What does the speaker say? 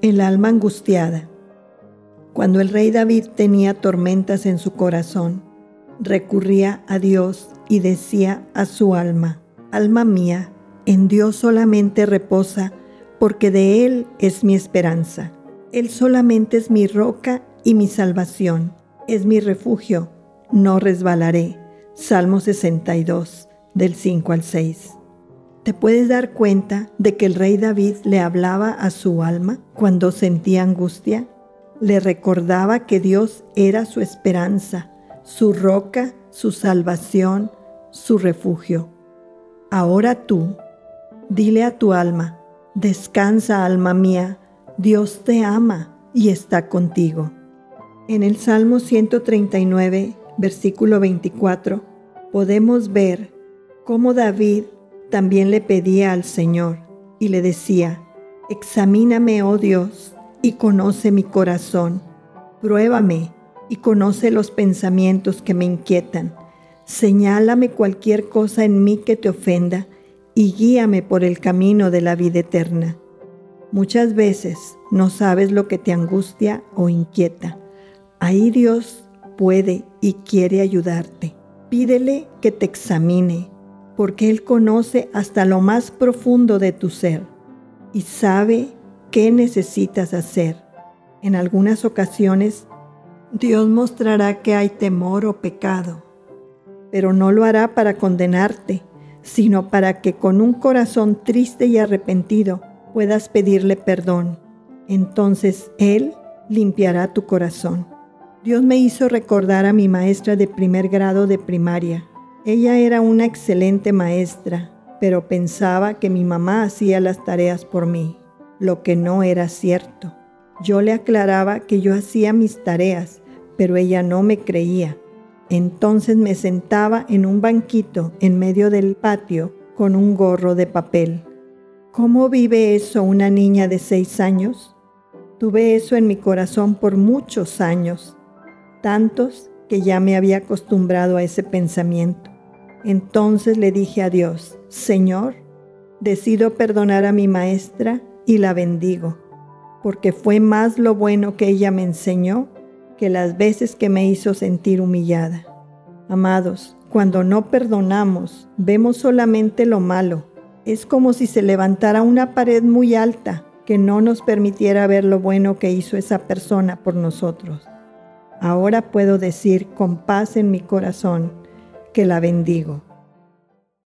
El alma angustiada. Cuando el rey David tenía tormentas en su corazón, recurría a Dios y decía a su alma, Alma mía, en Dios solamente reposa, porque de Él es mi esperanza. Él solamente es mi roca y mi salvación, es mi refugio, no resbalaré. Salmo 62, del 5 al 6. ¿Te puedes dar cuenta de que el rey David le hablaba a su alma cuando sentía angustia? Le recordaba que Dios era su esperanza, su roca, su salvación, su refugio. Ahora tú, dile a tu alma, descansa alma mía, Dios te ama y está contigo. En el Salmo 139, versículo 24, podemos ver cómo David también le pedía al Señor y le decía, Examíname, oh Dios, y conoce mi corazón. Pruébame y conoce los pensamientos que me inquietan. Señálame cualquier cosa en mí que te ofenda y guíame por el camino de la vida eterna. Muchas veces no sabes lo que te angustia o inquieta. Ahí Dios puede y quiere ayudarte. Pídele que te examine porque Él conoce hasta lo más profundo de tu ser y sabe qué necesitas hacer. En algunas ocasiones, Dios mostrará que hay temor o pecado, pero no lo hará para condenarte, sino para que con un corazón triste y arrepentido puedas pedirle perdón. Entonces Él limpiará tu corazón. Dios me hizo recordar a mi maestra de primer grado de primaria, ella era una excelente maestra, pero pensaba que mi mamá hacía las tareas por mí, lo que no era cierto. Yo le aclaraba que yo hacía mis tareas, pero ella no me creía. Entonces me sentaba en un banquito en medio del patio con un gorro de papel. ¿Cómo vive eso una niña de seis años? Tuve eso en mi corazón por muchos años, tantos que ya me había acostumbrado a ese pensamiento. Entonces le dije a Dios, Señor, decido perdonar a mi maestra y la bendigo, porque fue más lo bueno que ella me enseñó que las veces que me hizo sentir humillada. Amados, cuando no perdonamos, vemos solamente lo malo. Es como si se levantara una pared muy alta que no nos permitiera ver lo bueno que hizo esa persona por nosotros. Ahora puedo decir con paz en mi corazón, que la bendigo.